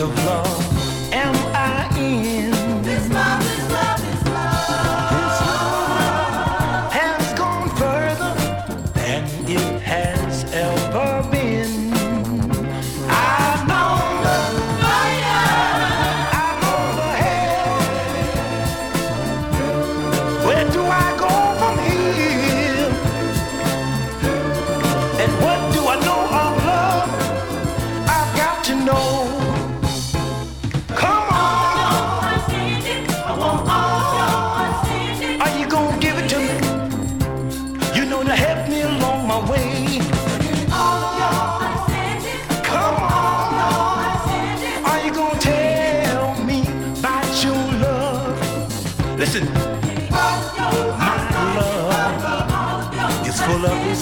of love.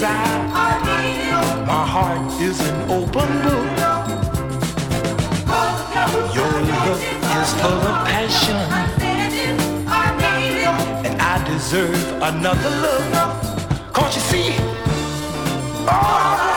inside. My heart is an open book. Your love is full of passion. And I deserve another look. Cause you see, oh,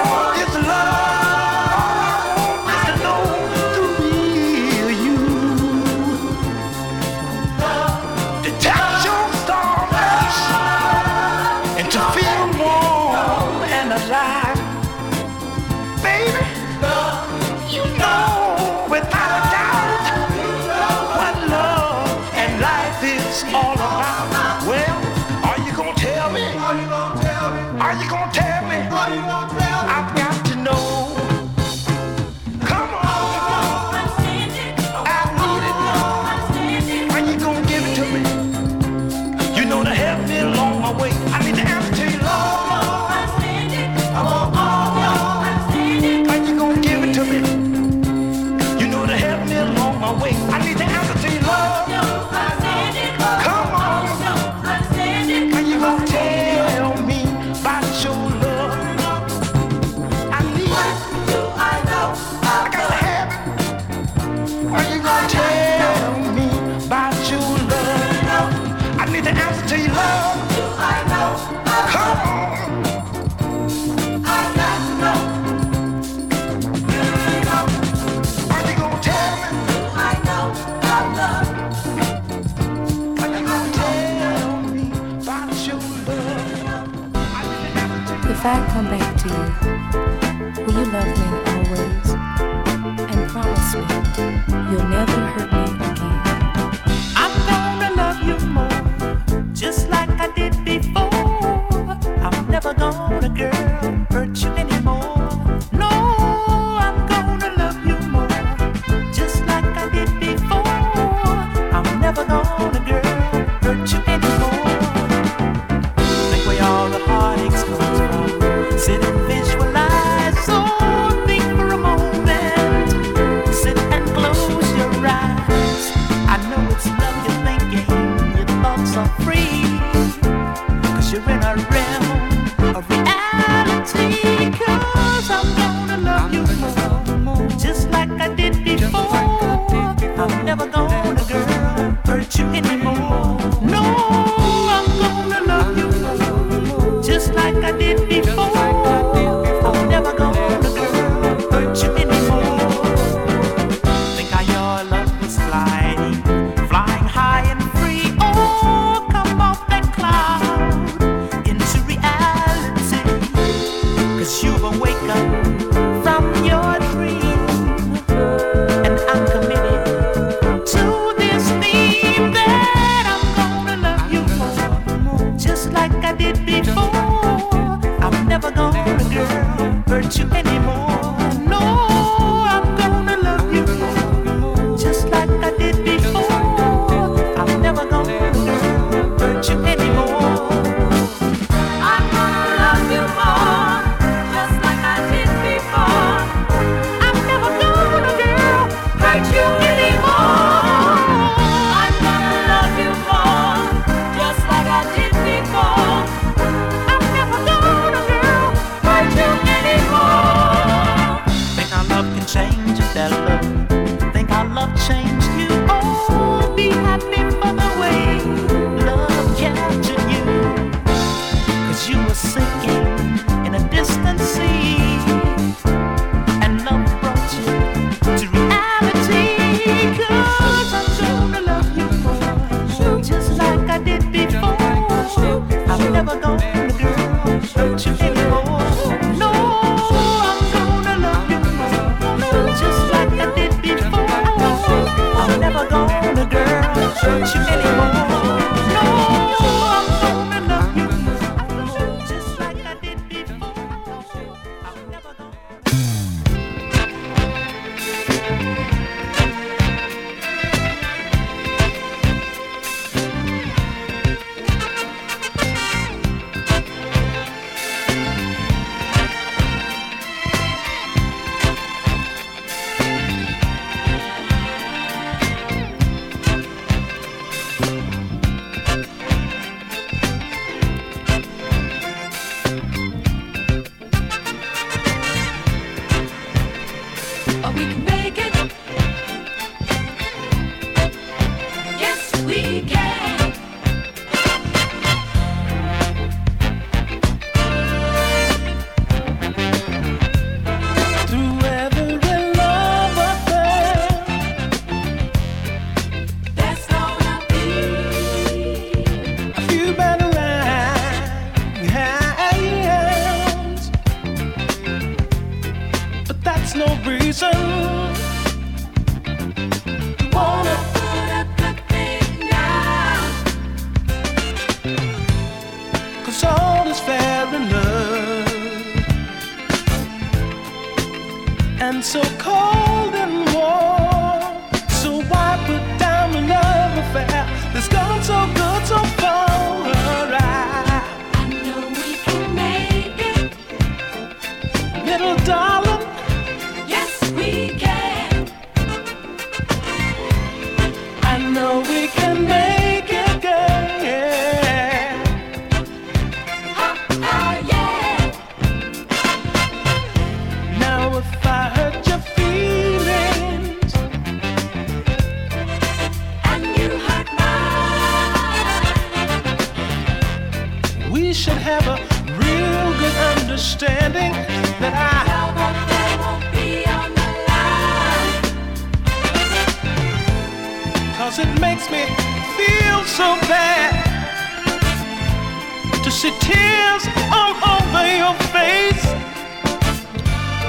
to see tears all over your face.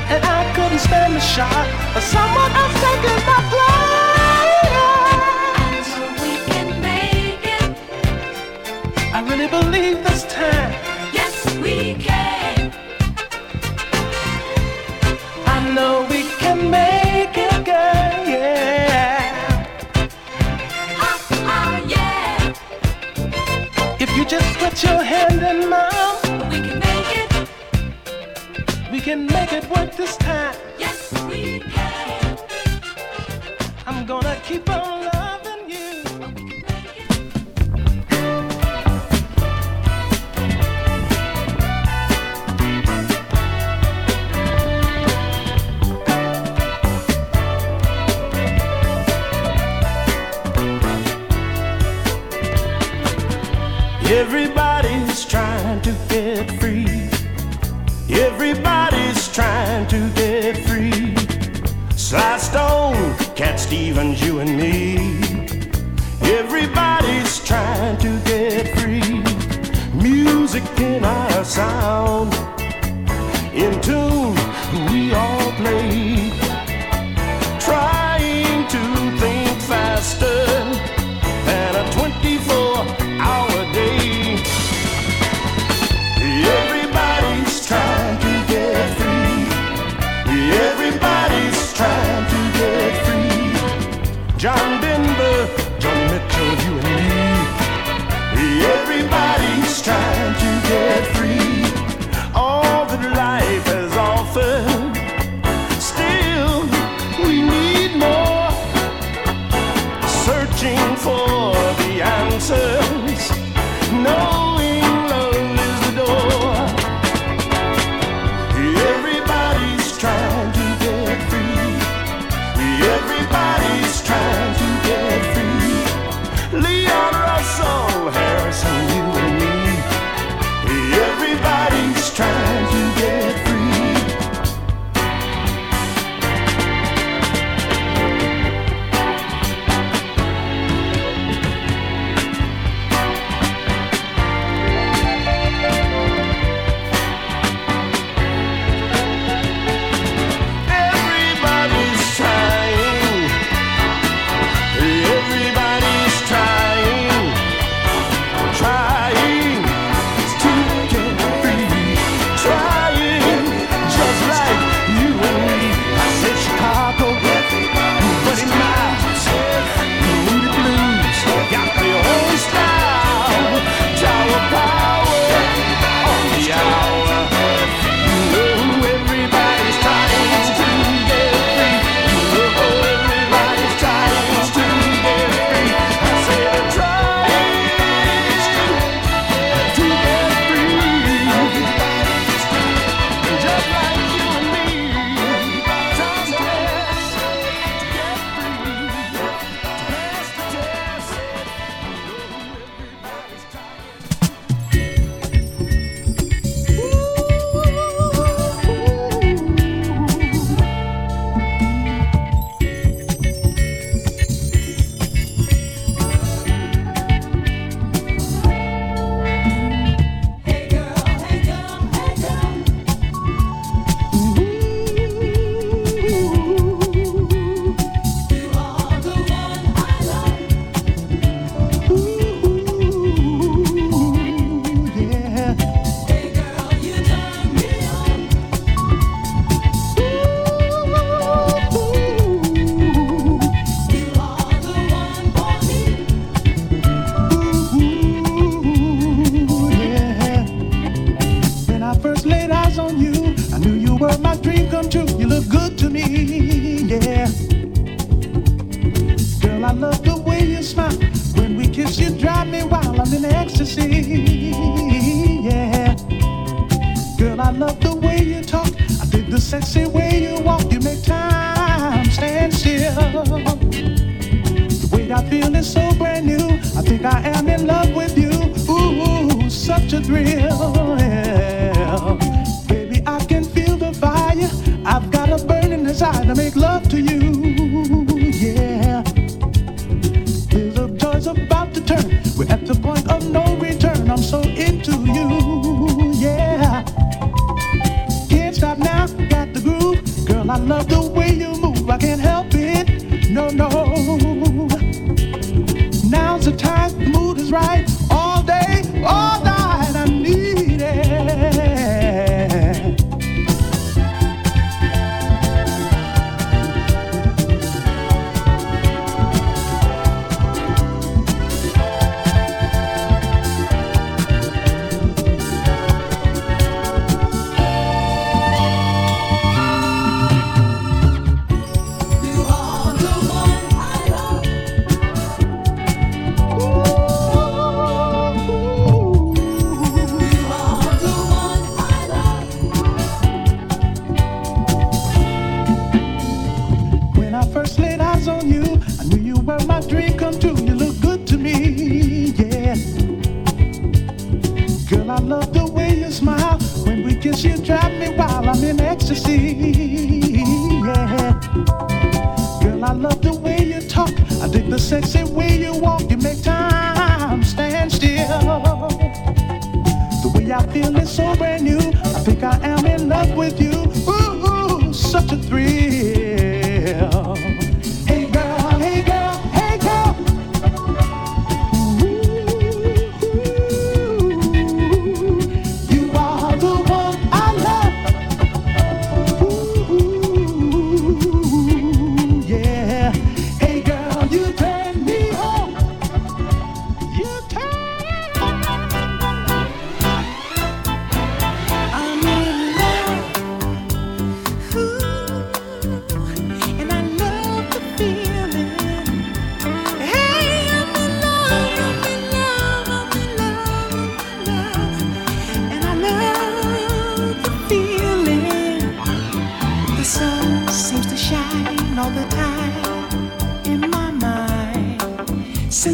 And I couldn't stand the shot of someone else taking my place. I we can make it. I really believe this time. Put your hand in mine. We can make it. We can make it work this time. Yes, we can. I'm gonna keep on. Everybody Steven, you and me. Everybody's trying to get free. Music in our sound. John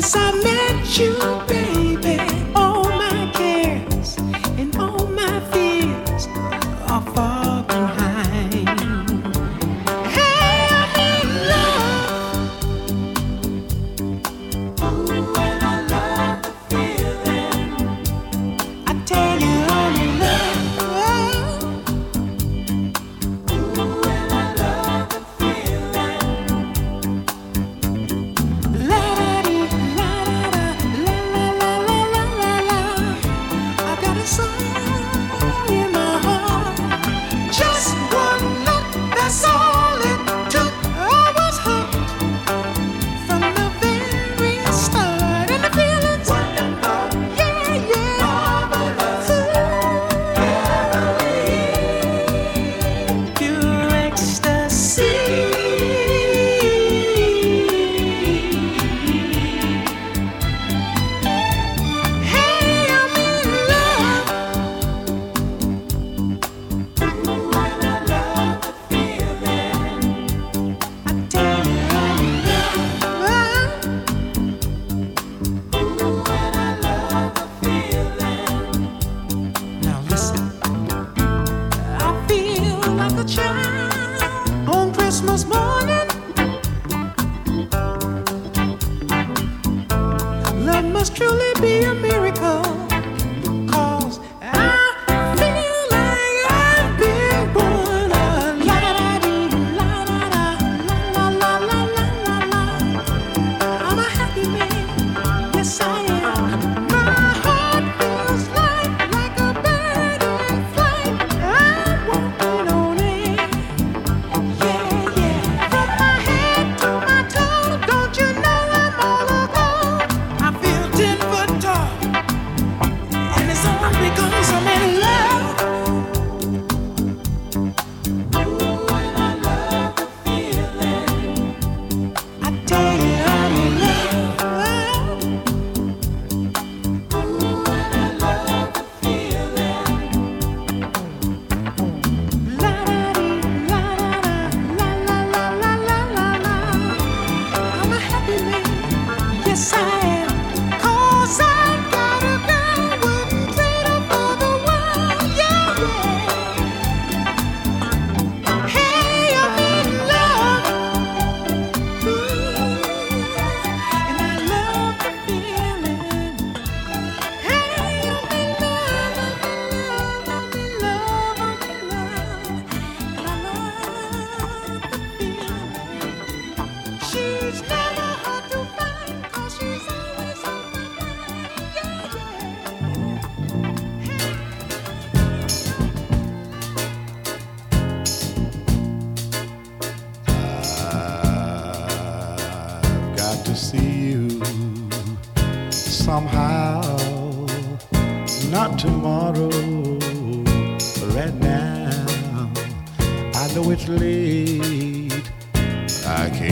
Since I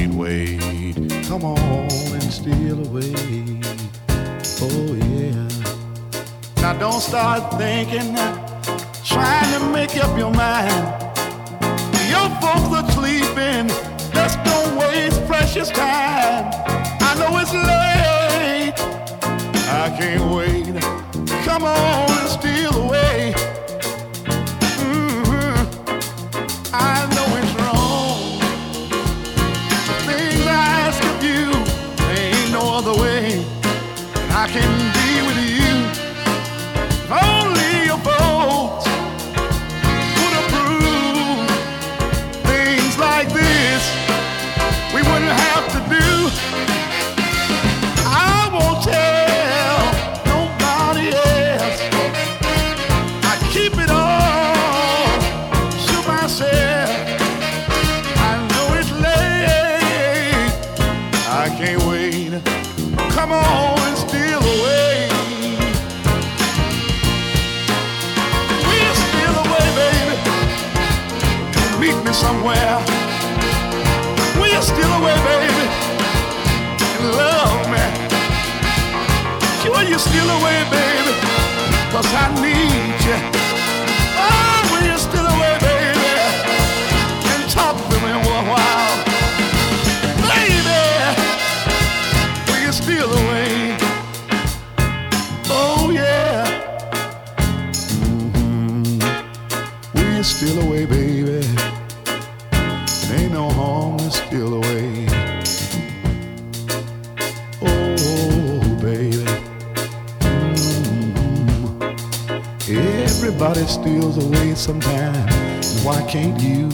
wait. Come on and steal away. Oh yeah. Now don't start thinking, trying to make up your mind. Your folks are sleeping, just don't waste precious time. I know it's late, I can't wait. Come on and steal And love me. You steal away, baby? Cause I need you. Everybody steals away sometime. Why can't you?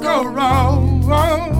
Go wrong?